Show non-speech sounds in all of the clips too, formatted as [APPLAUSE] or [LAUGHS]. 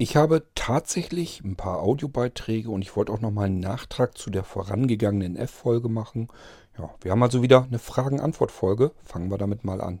Ich habe tatsächlich ein paar Audiobeiträge und ich wollte auch nochmal einen Nachtrag zu der vorangegangenen F-Folge machen. Ja, wir haben also wieder eine Fragen-Antwort-Folge. Fangen wir damit mal an.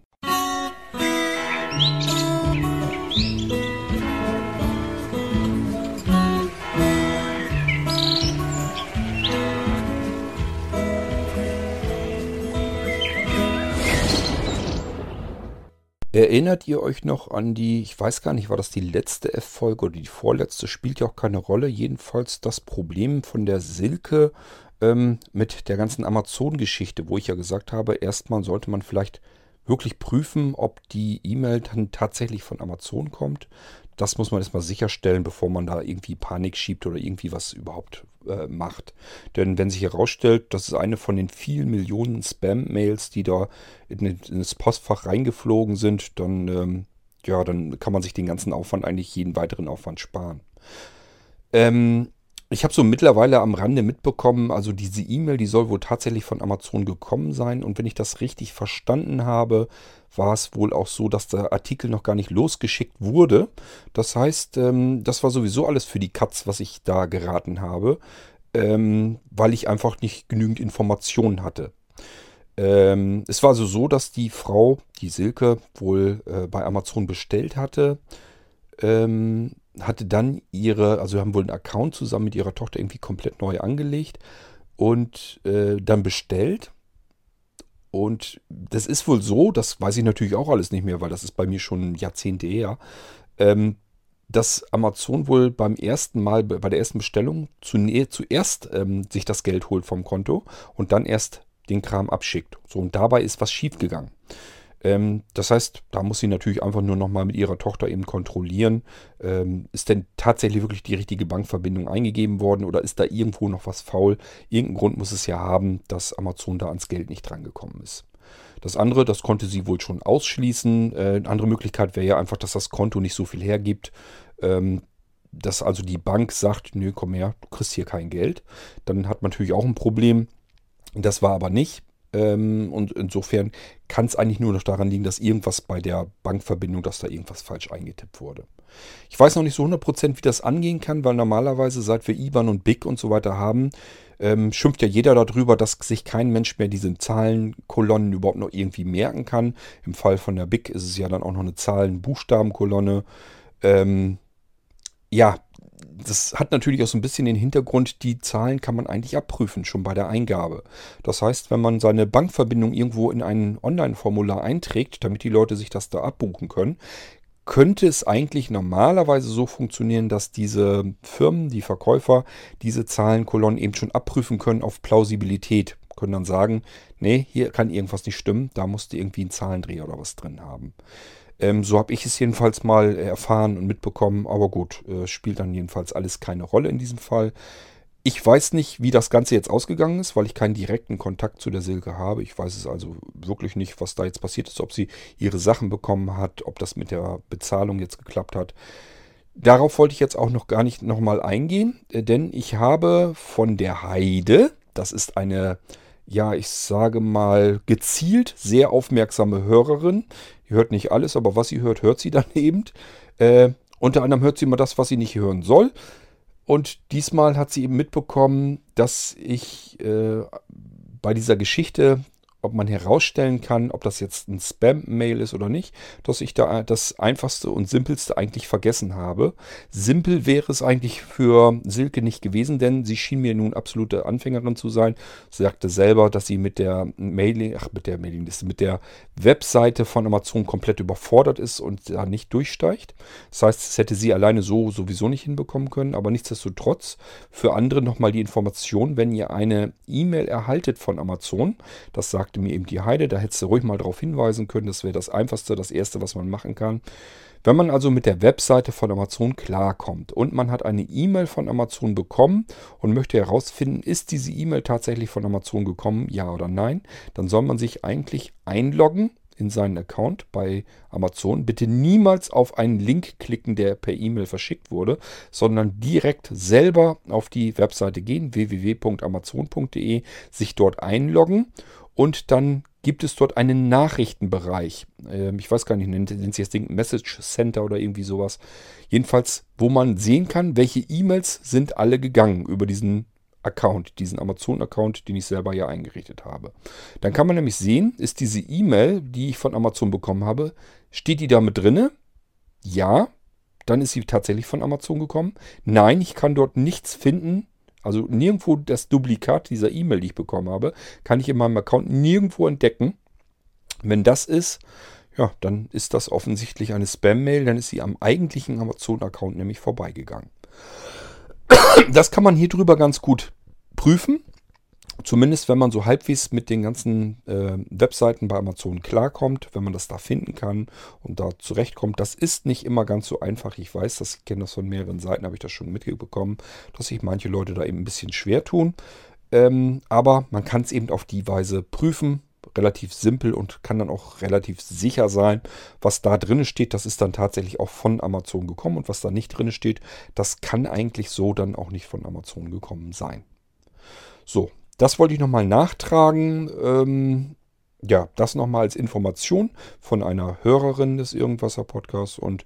Erinnert ihr euch noch an die, ich weiß gar nicht, war das die letzte F-Folge oder die vorletzte, spielt ja auch keine Rolle. Jedenfalls das Problem von der Silke ähm, mit der ganzen Amazon-Geschichte, wo ich ja gesagt habe, erstmal sollte man vielleicht wirklich prüfen, ob die E-Mail dann tatsächlich von Amazon kommt. Das muss man erstmal sicherstellen, bevor man da irgendwie Panik schiebt oder irgendwie was überhaupt äh, macht. Denn wenn sich herausstellt, das ist eine von den vielen Millionen Spam-Mails, die da in, in, das Postfach reingeflogen sind, dann, ähm, ja, dann kann man sich den ganzen Aufwand, eigentlich jeden weiteren Aufwand sparen. Ähm, ich habe so mittlerweile am Rande mitbekommen, also diese E-Mail, die soll wohl tatsächlich von Amazon gekommen sein. Und wenn ich das richtig verstanden habe, war es wohl auch so, dass der Artikel noch gar nicht losgeschickt wurde. Das heißt, ähm, das war sowieso alles für die Katz, was ich da geraten habe, ähm, weil ich einfach nicht genügend Informationen hatte. Ähm, es war also so, dass die Frau, die Silke, wohl äh, bei Amazon bestellt hatte hatte dann ihre, also haben wohl einen Account zusammen mit ihrer Tochter irgendwie komplett neu angelegt und äh, dann bestellt. Und das ist wohl so, das weiß ich natürlich auch alles nicht mehr, weil das ist bei mir schon Jahrzehnte her, ähm, dass Amazon wohl beim ersten Mal, bei der ersten Bestellung zu, zuerst ähm, sich das Geld holt vom Konto und dann erst den Kram abschickt. So, und dabei ist was schiefgegangen. Ähm, das heißt, da muss sie natürlich einfach nur nochmal mit ihrer Tochter eben kontrollieren, ähm, ist denn tatsächlich wirklich die richtige Bankverbindung eingegeben worden oder ist da irgendwo noch was faul? Irgendeinen Grund muss es ja haben, dass Amazon da ans Geld nicht drangekommen ist. Das andere, das konnte sie wohl schon ausschließen. Äh, eine andere Möglichkeit wäre ja einfach, dass das Konto nicht so viel hergibt. Ähm, dass also die Bank sagt, nö, komm her, du kriegst hier kein Geld. Dann hat man natürlich auch ein Problem. Das war aber nicht. Ähm, und insofern kann es eigentlich nur noch daran liegen, dass irgendwas bei der Bankverbindung, dass da irgendwas falsch eingetippt wurde. Ich weiß noch nicht so 100%, wie das angehen kann, weil normalerweise, seit wir IBAN und BIC und so weiter haben, ähm, schimpft ja jeder darüber, dass sich kein Mensch mehr diese Zahlenkolonnen überhaupt noch irgendwie merken kann. Im Fall von der BIC ist es ja dann auch noch eine Zahlen-Buchstabenkolonne. Ähm, ja, das hat natürlich auch so ein bisschen den Hintergrund, die Zahlen kann man eigentlich abprüfen, schon bei der Eingabe. Das heißt, wenn man seine Bankverbindung irgendwo in ein Online-Formular einträgt, damit die Leute sich das da abbuchen können, könnte es eigentlich normalerweise so funktionieren, dass diese Firmen, die Verkäufer, diese Zahlenkolonnen eben schon abprüfen können auf Plausibilität. Können dann sagen, nee, hier kann irgendwas nicht stimmen, da musste irgendwie ein Zahlendreher oder was drin haben. Ähm, so habe ich es jedenfalls mal erfahren und mitbekommen. Aber gut, äh, spielt dann jedenfalls alles keine Rolle in diesem Fall. Ich weiß nicht, wie das Ganze jetzt ausgegangen ist, weil ich keinen direkten Kontakt zu der Silke habe. Ich weiß es also wirklich nicht, was da jetzt passiert ist, ob sie ihre Sachen bekommen hat, ob das mit der Bezahlung jetzt geklappt hat. Darauf wollte ich jetzt auch noch gar nicht nochmal eingehen, äh, denn ich habe von der Heide, das ist eine, ja, ich sage mal, gezielt sehr aufmerksame Hörerin, Sie hört nicht alles, aber was sie hört, hört sie [LAUGHS] dann eben. Äh, unter anderem hört sie immer das, was sie nicht hören soll. Und diesmal hat sie eben mitbekommen, dass ich äh, bei dieser Geschichte ob man herausstellen kann, ob das jetzt ein Spam-Mail ist oder nicht, dass ich da das einfachste und simpelste eigentlich vergessen habe. Simpel wäre es eigentlich für Silke nicht gewesen, denn sie schien mir nun absolute Anfängerin zu sein. Sie sagte selber, dass sie mit der Mailing, ach mit der Mailingliste, mit der Webseite von Amazon komplett überfordert ist und da nicht durchsteigt. Das heißt, das hätte sie alleine so sowieso nicht hinbekommen können, aber nichtsdestotrotz für andere nochmal die Information, wenn ihr eine E-Mail erhaltet von Amazon, das sagt sagte mir eben die Heide, da hättest du ruhig mal darauf hinweisen können. Das wäre das Einfachste, das Erste, was man machen kann. Wenn man also mit der Webseite von Amazon klarkommt und man hat eine E-Mail von Amazon bekommen und möchte herausfinden, ist diese E-Mail tatsächlich von Amazon gekommen, ja oder nein, dann soll man sich eigentlich einloggen in seinen Account bei Amazon. Bitte niemals auf einen Link klicken, der per E-Mail verschickt wurde, sondern direkt selber auf die Webseite gehen, www.amazon.de, sich dort einloggen und dann gibt es dort einen Nachrichtenbereich. Ähm, ich weiß gar nicht, nennt, nennt sich das Ding Message Center oder irgendwie sowas. Jedenfalls, wo man sehen kann, welche E-Mails sind alle gegangen über diesen Account, diesen Amazon-Account, den ich selber ja eingerichtet habe. Dann kann man nämlich sehen, ist diese E-Mail, die ich von Amazon bekommen habe, steht die da mit drinne? Ja, dann ist sie tatsächlich von Amazon gekommen. Nein, ich kann dort nichts finden. Also nirgendwo das Duplikat dieser E-Mail, die ich bekommen habe, kann ich in meinem Account nirgendwo entdecken. Wenn das ist, ja, dann ist das offensichtlich eine Spam-Mail, dann ist sie am eigentlichen Amazon-Account nämlich vorbeigegangen. Das kann man hier drüber ganz gut prüfen. Zumindest wenn man so halbwegs mit den ganzen äh, Webseiten bei Amazon klarkommt, wenn man das da finden kann und da zurechtkommt. Das ist nicht immer ganz so einfach. Ich weiß, das, ich kenne das von mehreren Seiten, habe ich das schon mitbekommen, dass sich manche Leute da eben ein bisschen schwer tun. Ähm, aber man kann es eben auf die Weise prüfen relativ simpel und kann dann auch relativ sicher sein, was da drin steht. Das ist dann tatsächlich auch von Amazon gekommen und was da nicht drin steht, das kann eigentlich so dann auch nicht von Amazon gekommen sein. So, das wollte ich nochmal nachtragen. Ähm, ja, das nochmal als Information von einer Hörerin des Irgendwasser Podcasts und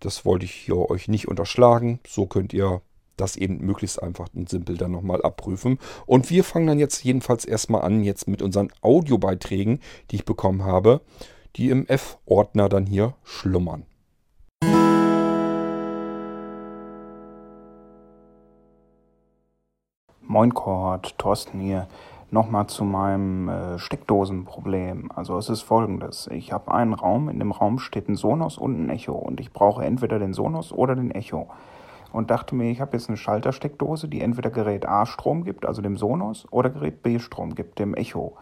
das wollte ich hier euch nicht unterschlagen. So könnt ihr das eben möglichst einfach und simpel dann nochmal abprüfen. Und wir fangen dann jetzt jedenfalls erstmal an, jetzt mit unseren Audiobeiträgen, die ich bekommen habe, die im F-Ordner dann hier schlummern. Moin Kord, Thorsten hier. Nochmal zu meinem äh, Steckdosenproblem. Also es ist folgendes. Ich habe einen Raum, in dem Raum steht ein Sonos und ein Echo und ich brauche entweder den Sonos oder den Echo und dachte mir, ich habe jetzt eine Schaltersteckdose, die entweder Gerät A Strom gibt, also dem Sonos, oder Gerät B Strom gibt, dem Echo.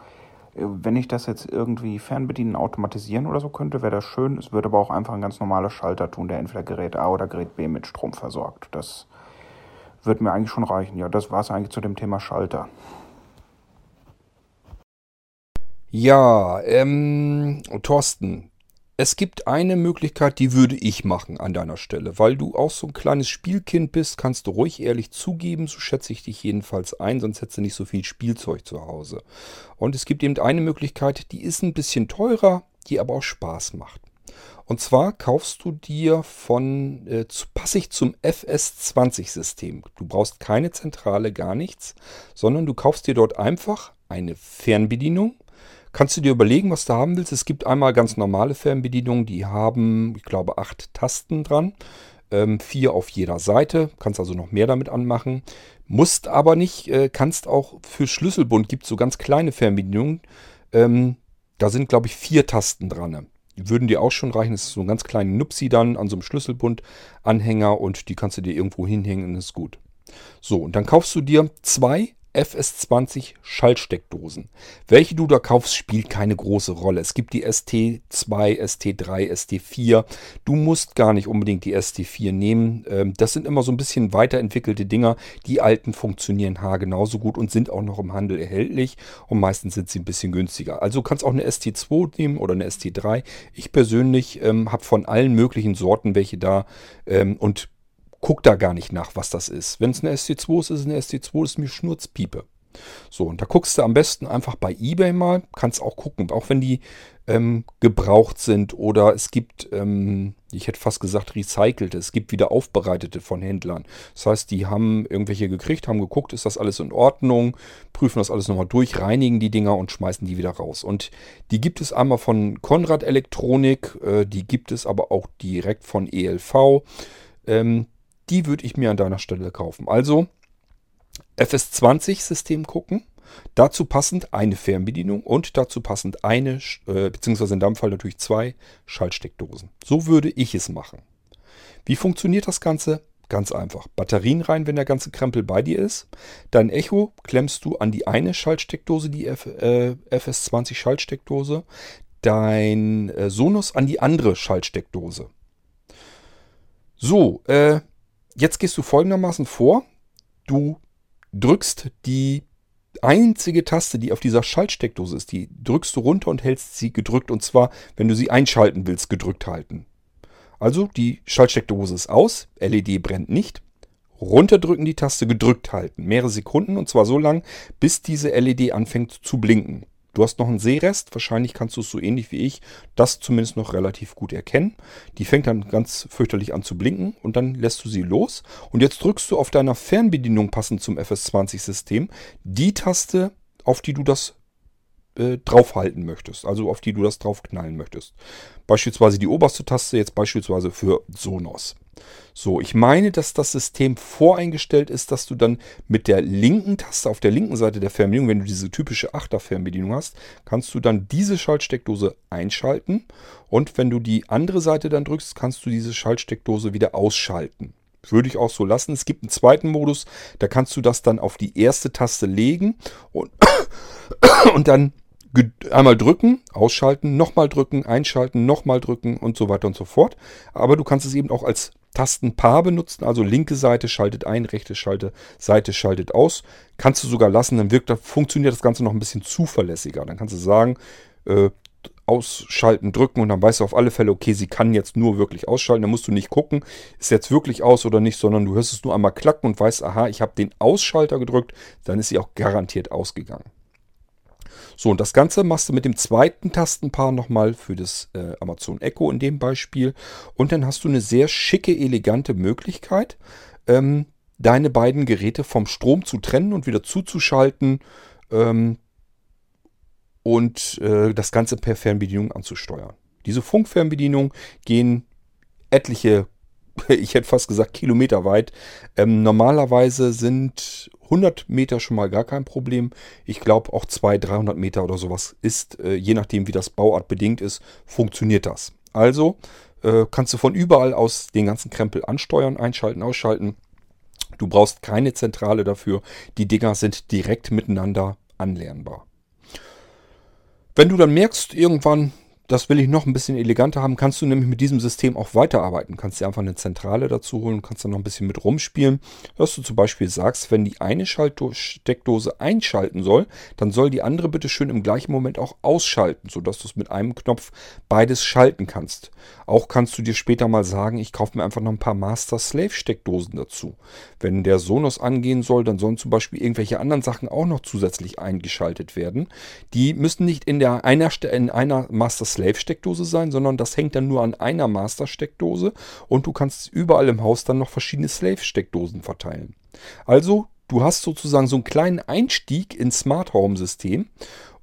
Äh, wenn ich das jetzt irgendwie fernbedienen, automatisieren oder so könnte, wäre das schön. Es würde aber auch einfach ein ganz normaler Schalter tun, der entweder Gerät A oder Gerät B mit Strom versorgt. Das würde mir eigentlich schon reichen. Ja, das war es eigentlich zu dem Thema Schalter. Ja, ähm, Thorsten, es gibt eine Möglichkeit, die würde ich machen an deiner Stelle. Weil du auch so ein kleines Spielkind bist, kannst du ruhig ehrlich zugeben, so schätze ich dich jedenfalls ein, sonst hättest du nicht so viel Spielzeug zu Hause. Und es gibt eben eine Möglichkeit, die ist ein bisschen teurer, die aber auch Spaß macht. Und zwar kaufst du dir von äh, zu, passig zum FS20-System. Du brauchst keine Zentrale, gar nichts, sondern du kaufst dir dort einfach eine Fernbedienung Kannst du dir überlegen, was du haben willst? Es gibt einmal ganz normale Fernbedienungen, die haben, ich glaube, acht Tasten dran. Ähm, vier auf jeder Seite. Kannst also noch mehr damit anmachen. Musst aber nicht, äh, kannst auch für Schlüsselbund gibt es so ganz kleine Fernbedienungen. Ähm, da sind, glaube ich, vier Tasten dran. Würden dir auch schon reichen. Das ist so ein ganz kleiner Nupsi dann an so einem Schlüsselbund-Anhänger und die kannst du dir irgendwo hinhängen und ist gut. So, und dann kaufst du dir zwei FS20 Schaltsteckdosen. Welche du da kaufst, spielt keine große Rolle. Es gibt die ST2, ST3, ST4. Du musst gar nicht unbedingt die ST4 nehmen. Ähm, das sind immer so ein bisschen weiterentwickelte Dinger. Die alten funktionieren H genauso gut und sind auch noch im Handel erhältlich. Und meistens sind sie ein bisschen günstiger. Also kannst auch eine ST2 nehmen oder eine ST3. Ich persönlich ähm, habe von allen möglichen Sorten welche da ähm, und guck da gar nicht nach, was das ist. Wenn es eine ST2 ist, ist es eine ST2, ist mir Schnurzpiepe. So, und da guckst du am besten einfach bei eBay mal, kannst auch gucken, auch wenn die ähm, gebraucht sind oder es gibt, ähm, ich hätte fast gesagt, recycelte, es gibt wieder aufbereitete von Händlern. Das heißt, die haben irgendwelche gekriegt, haben geguckt, ist das alles in Ordnung, prüfen das alles nochmal durch, reinigen die Dinger und schmeißen die wieder raus. Und die gibt es einmal von Konrad Elektronik, äh, die gibt es aber auch direkt von ELV. Ähm, die würde ich mir an deiner Stelle kaufen. Also FS20-System gucken. Dazu passend eine Fernbedienung und dazu passend eine, äh, beziehungsweise in deinem Fall natürlich zwei Schaltsteckdosen. So würde ich es machen. Wie funktioniert das Ganze? Ganz einfach. Batterien rein, wenn der ganze Krempel bei dir ist. Dein Echo klemmst du an die eine Schaltsteckdose, die F, äh, FS20 Schaltsteckdose. Dein äh, Sonos an die andere Schaltsteckdose. So, äh, Jetzt gehst du folgendermaßen vor. Du drückst die einzige Taste, die auf dieser Schaltsteckdose ist, die drückst du runter und hältst sie gedrückt. Und zwar, wenn du sie einschalten willst, gedrückt halten. Also die Schaltsteckdose ist aus, LED brennt nicht. Runterdrücken die Taste, gedrückt halten. Mehrere Sekunden und zwar so lang, bis diese LED anfängt zu blinken. Du hast noch einen Sehrest, wahrscheinlich kannst du es so ähnlich wie ich, das zumindest noch relativ gut erkennen. Die fängt dann ganz fürchterlich an zu blinken und dann lässt du sie los. Und jetzt drückst du auf deiner Fernbedienung passend zum FS20-System die Taste, auf die du das äh, draufhalten möchtest, also auf die du das draufknallen möchtest. Beispielsweise die oberste Taste, jetzt beispielsweise für Sonos. So, ich meine, dass das System voreingestellt ist, dass du dann mit der linken Taste auf der linken Seite der Fernbedienung, wenn du diese typische Achter-Fernbedienung hast, kannst du dann diese Schaltsteckdose einschalten und wenn du die andere Seite dann drückst, kannst du diese Schaltsteckdose wieder ausschalten. Würde ich auch so lassen. Es gibt einen zweiten Modus, da kannst du das dann auf die erste Taste legen und, [COUGHS] und dann einmal drücken, ausschalten, nochmal drücken, einschalten, nochmal drücken und so weiter und so fort. Aber du kannst es eben auch als Tastenpaar benutzen, also linke Seite schaltet ein, rechte Schalte, Seite schaltet aus. Kannst du sogar lassen, dann wirkt, funktioniert das Ganze noch ein bisschen zuverlässiger. Dann kannst du sagen, äh, ausschalten, drücken und dann weißt du auf alle Fälle, okay, sie kann jetzt nur wirklich ausschalten. Dann musst du nicht gucken, ist jetzt wirklich aus oder nicht, sondern du hörst es nur einmal klacken und weißt, aha, ich habe den Ausschalter gedrückt, dann ist sie auch garantiert ausgegangen. So, und das Ganze machst du mit dem zweiten Tastenpaar nochmal für das äh, Amazon Echo in dem Beispiel. Und dann hast du eine sehr schicke, elegante Möglichkeit, ähm, deine beiden Geräte vom Strom zu trennen und wieder zuzuschalten ähm, und äh, das Ganze per Fernbedienung anzusteuern. Diese Funkfernbedienungen gehen etliche, [LAUGHS] ich hätte fast gesagt Kilometer weit. Ähm, normalerweise sind 100 Meter schon mal gar kein Problem. Ich glaube auch 200, 300 Meter oder sowas ist, äh, je nachdem wie das Bauart bedingt ist, funktioniert das. Also äh, kannst du von überall aus den ganzen Krempel ansteuern, einschalten, ausschalten. Du brauchst keine Zentrale dafür. Die Dinger sind direkt miteinander anlernbar. Wenn du dann merkst, irgendwann, das will ich noch ein bisschen eleganter haben, kannst du nämlich mit diesem System auch weiterarbeiten. Kannst dir einfach eine Zentrale dazu holen, kannst dann noch ein bisschen mit rumspielen. Dass du zum Beispiel sagst, wenn die eine Steckdose einschalten soll, dann soll die andere bitte schön im gleichen Moment auch ausschalten, sodass du es mit einem Knopf beides schalten kannst. Auch kannst du dir später mal sagen, ich kaufe mir einfach noch ein paar Master-Slave-Steckdosen dazu. Wenn der Sonos angehen soll, dann sollen zum Beispiel irgendwelche anderen Sachen auch noch zusätzlich eingeschaltet werden. Die müssen nicht in, der einer, in einer Master-Slave Slave-Steckdose sein, sondern das hängt dann nur an einer Master-Steckdose und du kannst überall im Haus dann noch verschiedene Slave-Steckdosen verteilen. Also, du hast sozusagen so einen kleinen Einstieg ins Smart Home-System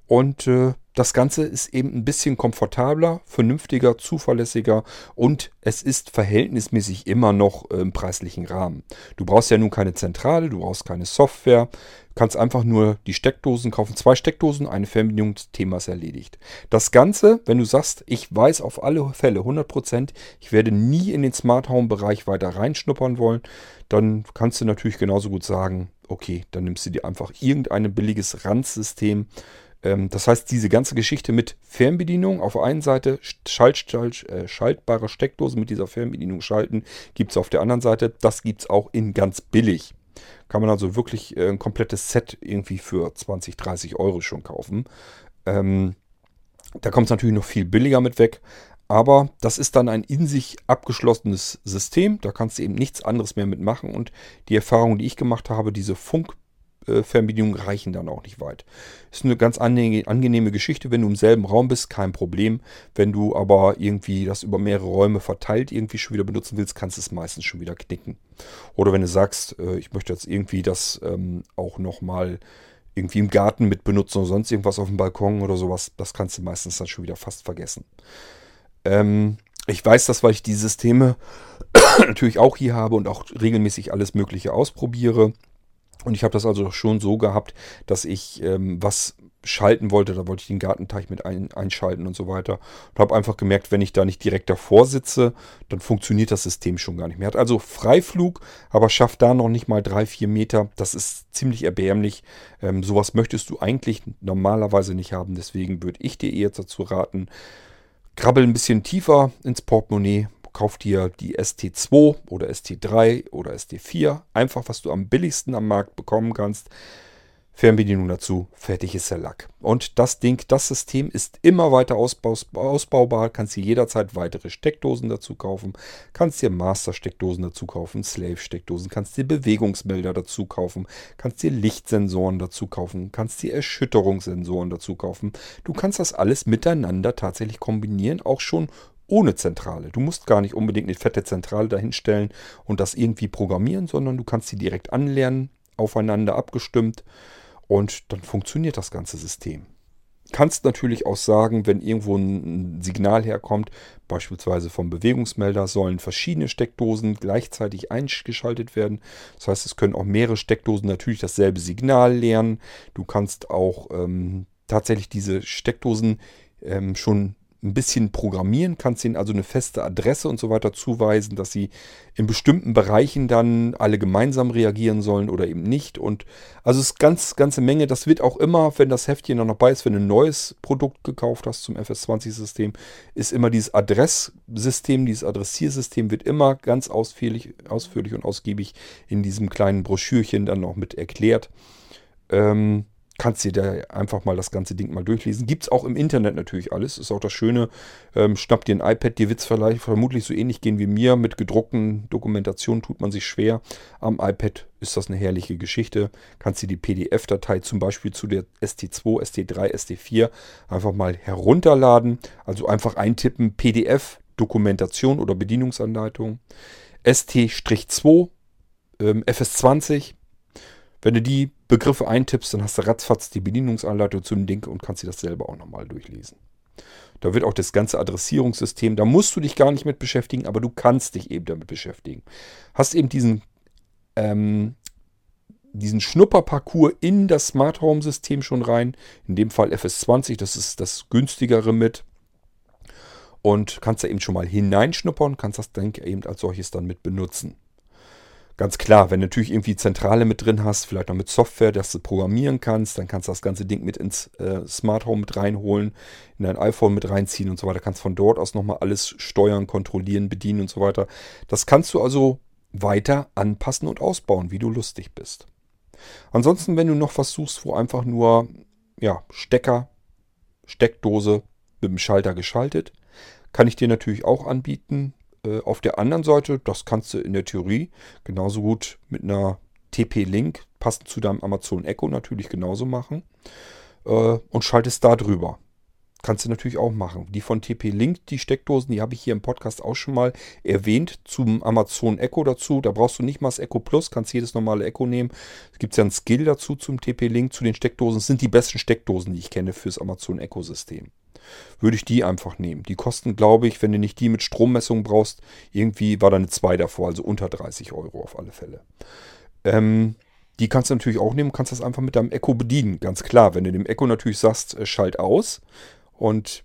und äh, das Ganze ist eben ein bisschen komfortabler, vernünftiger, zuverlässiger und es ist verhältnismäßig immer noch im preislichen Rahmen. Du brauchst ja nun keine Zentrale, du brauchst keine Software, kannst einfach nur die Steckdosen kaufen. Zwei Steckdosen, eine Fernbedienung, das Thema ist erledigt. Das Ganze, wenn du sagst, ich weiß auf alle Fälle 100%, ich werde nie in den Smart Home Bereich weiter reinschnuppern wollen, dann kannst du natürlich genauso gut sagen, okay, dann nimmst du dir einfach irgendein billiges Randsystem, das heißt, diese ganze Geschichte mit Fernbedienung auf der einen Seite, Schalt, Schalt, äh, schaltbare Steckdose mit dieser Fernbedienung schalten, gibt es auf der anderen Seite. Das gibt es auch in ganz billig. Kann man also wirklich äh, ein komplettes Set irgendwie für 20, 30 Euro schon kaufen. Ähm, da kommt es natürlich noch viel billiger mit weg. Aber das ist dann ein in sich abgeschlossenes System. Da kannst du eben nichts anderes mehr mitmachen. Und die Erfahrung, die ich gemacht habe, diese Funk- Fernbedienungen reichen dann auch nicht weit. Ist eine ganz angenehme Geschichte, wenn du im selben Raum bist, kein Problem. Wenn du aber irgendwie das über mehrere Räume verteilt irgendwie schon wieder benutzen willst, kannst du es meistens schon wieder knicken. Oder wenn du sagst, äh, ich möchte jetzt irgendwie das ähm, auch nochmal irgendwie im Garten mit benutzen oder sonst irgendwas auf dem Balkon oder sowas, das kannst du meistens dann schon wieder fast vergessen. Ähm, ich weiß das, weil ich die Systeme [COUGHS] natürlich auch hier habe und auch regelmäßig alles Mögliche ausprobiere. Und ich habe das also schon so gehabt, dass ich ähm, was schalten wollte. Da wollte ich den Gartenteich mit ein, einschalten und so weiter. Und habe einfach gemerkt, wenn ich da nicht direkt davor sitze, dann funktioniert das System schon gar nicht mehr. Hat also Freiflug, aber schafft da noch nicht mal drei, vier Meter. Das ist ziemlich erbärmlich. Ähm, sowas möchtest du eigentlich normalerweise nicht haben. Deswegen würde ich dir eher dazu raten, krabbel ein bisschen tiefer ins Portemonnaie, kauf dir die ST2 oder ST3 oder ST4. Einfach, was du am billigsten am Markt bekommen kannst. Fernbedienung dazu, fertig ist der Lack. Und das Ding, das System ist immer weiter ausbaubar, kannst dir jederzeit weitere Steckdosen dazu kaufen, kannst dir Master-Steckdosen dazu kaufen, Slave-Steckdosen, kannst dir Bewegungsmelder dazu kaufen, kannst dir Lichtsensoren dazu kaufen, kannst dir Erschütterungssensoren dazu kaufen. Du kannst das alles miteinander tatsächlich kombinieren, auch schon ohne Zentrale. Du musst gar nicht unbedingt eine fette Zentrale dahinstellen und das irgendwie programmieren, sondern du kannst sie direkt anlernen, aufeinander abgestimmt und dann funktioniert das ganze System. Kannst natürlich auch sagen, wenn irgendwo ein Signal herkommt, beispielsweise vom Bewegungsmelder, sollen verschiedene Steckdosen gleichzeitig eingeschaltet werden. Das heißt, es können auch mehrere Steckdosen natürlich dasselbe Signal lernen. Du kannst auch ähm, tatsächlich diese Steckdosen ähm, schon ein bisschen programmieren, kannst ihnen also eine feste Adresse und so weiter zuweisen, dass sie in bestimmten Bereichen dann alle gemeinsam reagieren sollen oder eben nicht. Und also es ist ganz, ganze Menge. Das wird auch immer, wenn das Heftchen dann noch bei ist, wenn du ein neues Produkt gekauft hast zum FS20-System, ist immer dieses Adresssystem, dieses Adressiersystem wird immer ganz ausführlich, ausführlich und ausgiebig in diesem kleinen Broschürchen dann noch mit erklärt. Ähm, kannst dir da einfach mal das ganze Ding mal durchlesen. Gibt es auch im Internet natürlich alles. Ist auch das Schöne. Ähm, schnapp dir ein iPad. Dir wird es vermutlich so ähnlich gehen wie mir. Mit gedruckten Dokumentationen tut man sich schwer. Am iPad ist das eine herrliche Geschichte. Kannst dir die PDF-Datei zum Beispiel zu der ST2, ST3, ST4 einfach mal herunterladen. Also einfach eintippen PDF, Dokumentation oder Bedienungsanleitung. ST-2, ähm, FS20 wenn du die Begriffe eintippst, dann hast du ratzfatz die Bedienungsanleitung zu dem Ding und kannst dir das selber auch nochmal durchlesen. Da wird auch das ganze Adressierungssystem, da musst du dich gar nicht mit beschäftigen, aber du kannst dich eben damit beschäftigen. Hast eben diesen, ähm, diesen Schnupperparcours in das Smart Home System schon rein. In dem Fall FS20, das ist das günstigere mit. Und kannst da eben schon mal hineinschnuppern, kannst das Ding eben als solches dann mit benutzen. Ganz klar, wenn du natürlich irgendwie Zentrale mit drin hast, vielleicht noch mit Software, dass du programmieren kannst, dann kannst du das ganze Ding mit ins äh, Smart Home mit reinholen, in dein iPhone mit reinziehen und so weiter. Kannst von dort aus nochmal alles steuern, kontrollieren, bedienen und so weiter. Das kannst du also weiter anpassen und ausbauen, wie du lustig bist. Ansonsten, wenn du noch was suchst, wo einfach nur ja, Stecker, Steckdose mit dem Schalter geschaltet, kann ich dir natürlich auch anbieten. Äh, auf der anderen Seite, das kannst du in der Theorie genauso gut mit einer TP-Link, passend zu deinem Amazon Echo natürlich genauso machen. Äh, und schaltest da drüber. Kannst du natürlich auch machen. Die von TP-Link, die Steckdosen, die habe ich hier im Podcast auch schon mal erwähnt zum Amazon Echo dazu. Da brauchst du nicht mal das Echo Plus, kannst jedes normale Echo nehmen. Es gibt ja einen Skill dazu zum TP-Link, zu den Steckdosen. Das sind die besten Steckdosen, die ich kenne fürs Amazon Echo-System würde ich die einfach nehmen. Die kosten, glaube ich, wenn du nicht die mit Strommessung brauchst, irgendwie war da eine 2 davor, also unter 30 Euro auf alle Fälle. Ähm, die kannst du natürlich auch nehmen, kannst das einfach mit deinem Echo bedienen, ganz klar. Wenn du dem Echo natürlich sagst, äh, schalt aus und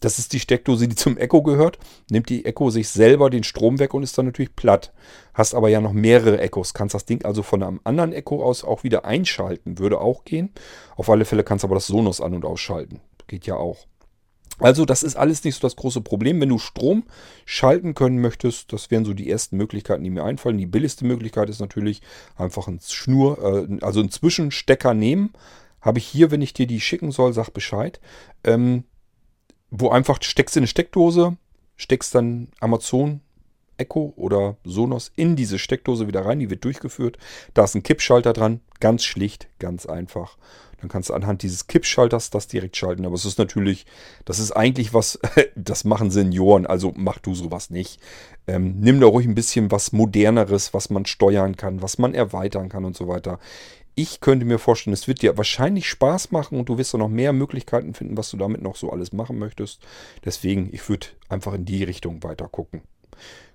das ist die Steckdose, die zum Echo gehört. Nimmt die Echo sich selber den Strom weg und ist dann natürlich platt. Hast aber ja noch mehrere Echos. Kannst das Ding also von einem anderen Echo aus auch wieder einschalten. Würde auch gehen. Auf alle Fälle kannst du aber das Sonos an- und ausschalten. Geht ja auch. Also das ist alles nicht so das große Problem. Wenn du Strom schalten können möchtest, das wären so die ersten Möglichkeiten, die mir einfallen. Die billigste Möglichkeit ist natürlich einfach ein Schnur, äh, also einen Zwischenstecker nehmen. Habe ich hier, wenn ich dir die schicken soll, sag Bescheid. Ähm, wo einfach steckst du eine Steckdose, steckst dann Amazon Echo oder Sonos in diese Steckdose wieder rein. Die wird durchgeführt. Da ist ein Kippschalter dran. Ganz schlicht, ganz einfach. Dann kannst du anhand dieses Kippschalters das direkt schalten. Aber es ist natürlich, das ist eigentlich was, [LAUGHS] das machen Senioren, also mach du sowas nicht. Ähm, nimm da ruhig ein bisschen was Moderneres, was man steuern kann, was man erweitern kann und so weiter. Ich könnte mir vorstellen, es wird dir wahrscheinlich Spaß machen und du wirst auch noch mehr Möglichkeiten finden, was du damit noch so alles machen möchtest. Deswegen, ich würde einfach in die Richtung weiter gucken.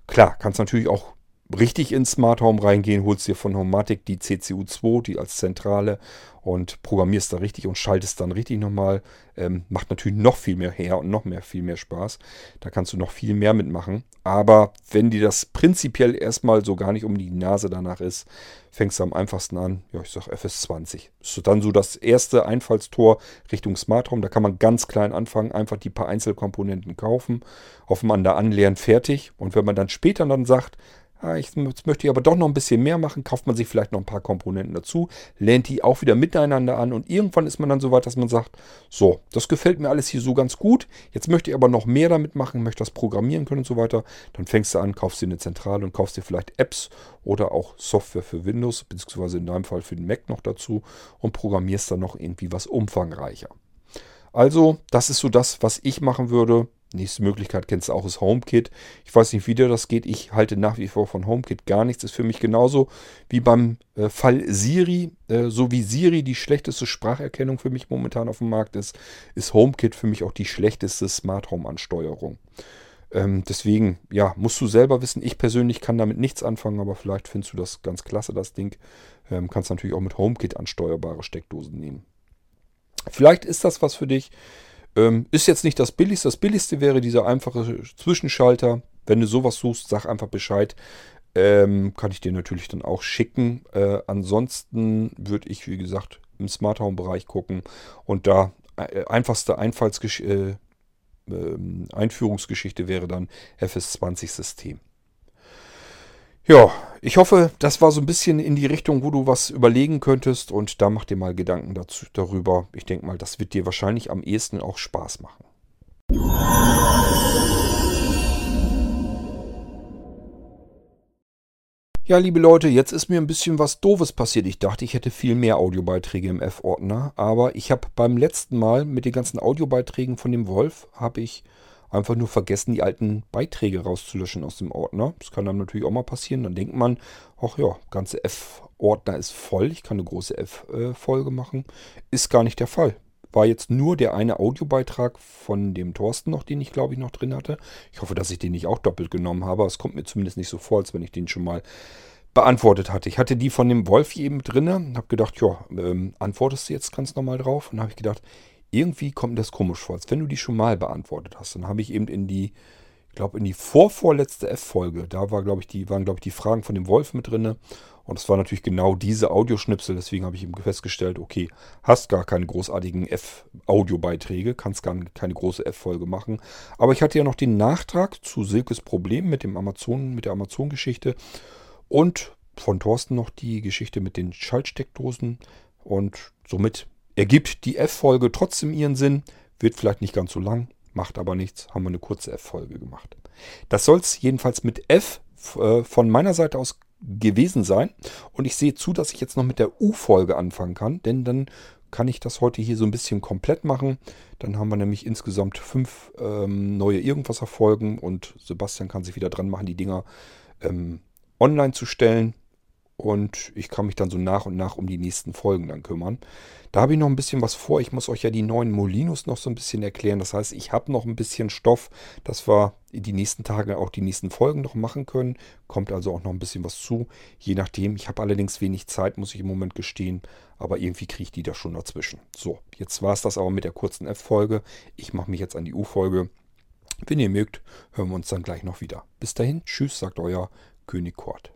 Klar, kannst natürlich auch richtig ins Smart Home reingehen, holst dir von Homatic die CCU2, die als Zentrale und programmierst da richtig und schaltest dann richtig nochmal. Ähm, macht natürlich noch viel mehr her und noch mehr, viel mehr Spaß. Da kannst du noch viel mehr mitmachen. Aber wenn dir das prinzipiell erstmal so gar nicht um die Nase danach ist, fängst du am einfachsten an. Ja, ich sag FS20. Das ist dann so das erste Einfallstor Richtung Smart Home. Da kann man ganz klein anfangen, einfach die paar Einzelkomponenten kaufen, aufeinander anlernen, fertig. Und wenn man dann später dann sagt, ah, ich, jetzt möchte ich aber doch noch ein bisschen mehr machen, kauft man sich vielleicht noch ein paar Komponenten dazu, lernt die auch wieder miteinander an und irgendwann ist man dann so weit, dass man sagt, so, das gefällt mir alles hier so ganz gut, jetzt möchte ich aber noch mehr damit machen, möchte das programmieren können und so weiter, dann fängst du an, kaufst dir eine Zentrale und kaufst dir vielleicht Apps oder auch Software für Windows, beziehungsweise in deinem Fall für den Mac noch dazu und programmierst dann noch irgendwie was umfangreicher. Also, das ist so das, was ich machen würde. Nächste Möglichkeit kennst du auch, ist HomeKit. Ich weiß nicht, wie dir das geht. Ich halte nach wie vor von HomeKit gar nichts. Ist für mich genauso wie beim äh, Fall Siri. Äh, so wie Siri die schlechteste Spracherkennung für mich momentan auf dem Markt ist, ist HomeKit für mich auch die schlechteste Smart Home Ansteuerung. Ähm, deswegen, ja, musst du selber wissen. Ich persönlich kann damit nichts anfangen, aber vielleicht findest du das ganz klasse, das Ding. Ähm, kannst natürlich auch mit HomeKit ansteuerbare Steckdosen nehmen. Vielleicht ist das was für dich. Ähm, ist jetzt nicht das billigste. Das billigste wäre dieser einfache Zwischenschalter. Wenn du sowas suchst, sag einfach Bescheid. Ähm, kann ich dir natürlich dann auch schicken. Äh, ansonsten würde ich, wie gesagt, im Smart Home Bereich gucken und da äh, einfachste Einfallsgesch äh, ähm, Einführungsgeschichte wäre dann FS20 System. Ja, ich hoffe, das war so ein bisschen in die Richtung, wo du was überlegen könntest und da mach dir mal Gedanken dazu, darüber. Ich denke mal, das wird dir wahrscheinlich am ehesten auch Spaß machen. Ja, liebe Leute, jetzt ist mir ein bisschen was Doofes passiert. Ich dachte, ich hätte viel mehr Audiobeiträge im F-Ordner, aber ich habe beim letzten Mal mit den ganzen Audiobeiträgen von dem Wolf, habe ich einfach nur vergessen, die alten Beiträge rauszulöschen aus dem Ordner. Das kann dann natürlich auch mal passieren. Dann denkt man, ach ja, ganze F-Ordner ist voll. Ich kann eine große F-Folge machen. Ist gar nicht der Fall. War jetzt nur der eine Audiobeitrag von dem Thorsten noch, den ich glaube ich noch drin hatte. Ich hoffe, dass ich den nicht auch doppelt genommen habe. Es kommt mir zumindest nicht so vor, als wenn ich den schon mal beantwortet hatte. Ich hatte die von dem Wolf eben drin, habe gedacht, ja, ähm, antwortest du jetzt ganz normal drauf? Und habe ich gedacht, irgendwie kommt mir das komisch vor, als wenn du die schon mal beantwortet hast. Dann habe ich eben in die, ich glaube, in die vorvorletzte F-Folge, da war, glaube ich, die, waren, glaube ich, die Fragen von dem Wolf mit drin. Und es war natürlich genau diese Audioschnipsel, deswegen habe ich eben festgestellt, okay, hast gar keine großartigen F-Audiobeiträge, kannst gar keine große F-Folge machen. Aber ich hatte ja noch den Nachtrag zu Silkes Problem mit dem Amazon, mit der Amazon-Geschichte und von Thorsten noch die Geschichte mit den Schaltsteckdosen. Und somit Ergibt die F-Folge trotzdem ihren Sinn, wird vielleicht nicht ganz so lang, macht aber nichts, haben wir eine kurze F-Folge gemacht. Das soll es jedenfalls mit F äh, von meiner Seite aus gewesen sein. Und ich sehe zu, dass ich jetzt noch mit der U-Folge anfangen kann, denn dann kann ich das heute hier so ein bisschen komplett machen. Dann haben wir nämlich insgesamt fünf ähm, neue Irgendwasser-Folgen und Sebastian kann sich wieder dran machen, die Dinger ähm, online zu stellen. Und ich kann mich dann so nach und nach um die nächsten Folgen dann kümmern. Da habe ich noch ein bisschen was vor. Ich muss euch ja die neuen Molinos noch so ein bisschen erklären. Das heißt, ich habe noch ein bisschen Stoff, dass wir die nächsten Tage auch die nächsten Folgen noch machen können. Kommt also auch noch ein bisschen was zu. Je nachdem. Ich habe allerdings wenig Zeit, muss ich im Moment gestehen. Aber irgendwie kriege ich die da schon dazwischen. So, jetzt war es das aber mit der kurzen F-Folge. Ich mache mich jetzt an die U-Folge. Wenn ihr mögt, hören wir uns dann gleich noch wieder. Bis dahin, tschüss, sagt euer König Kort.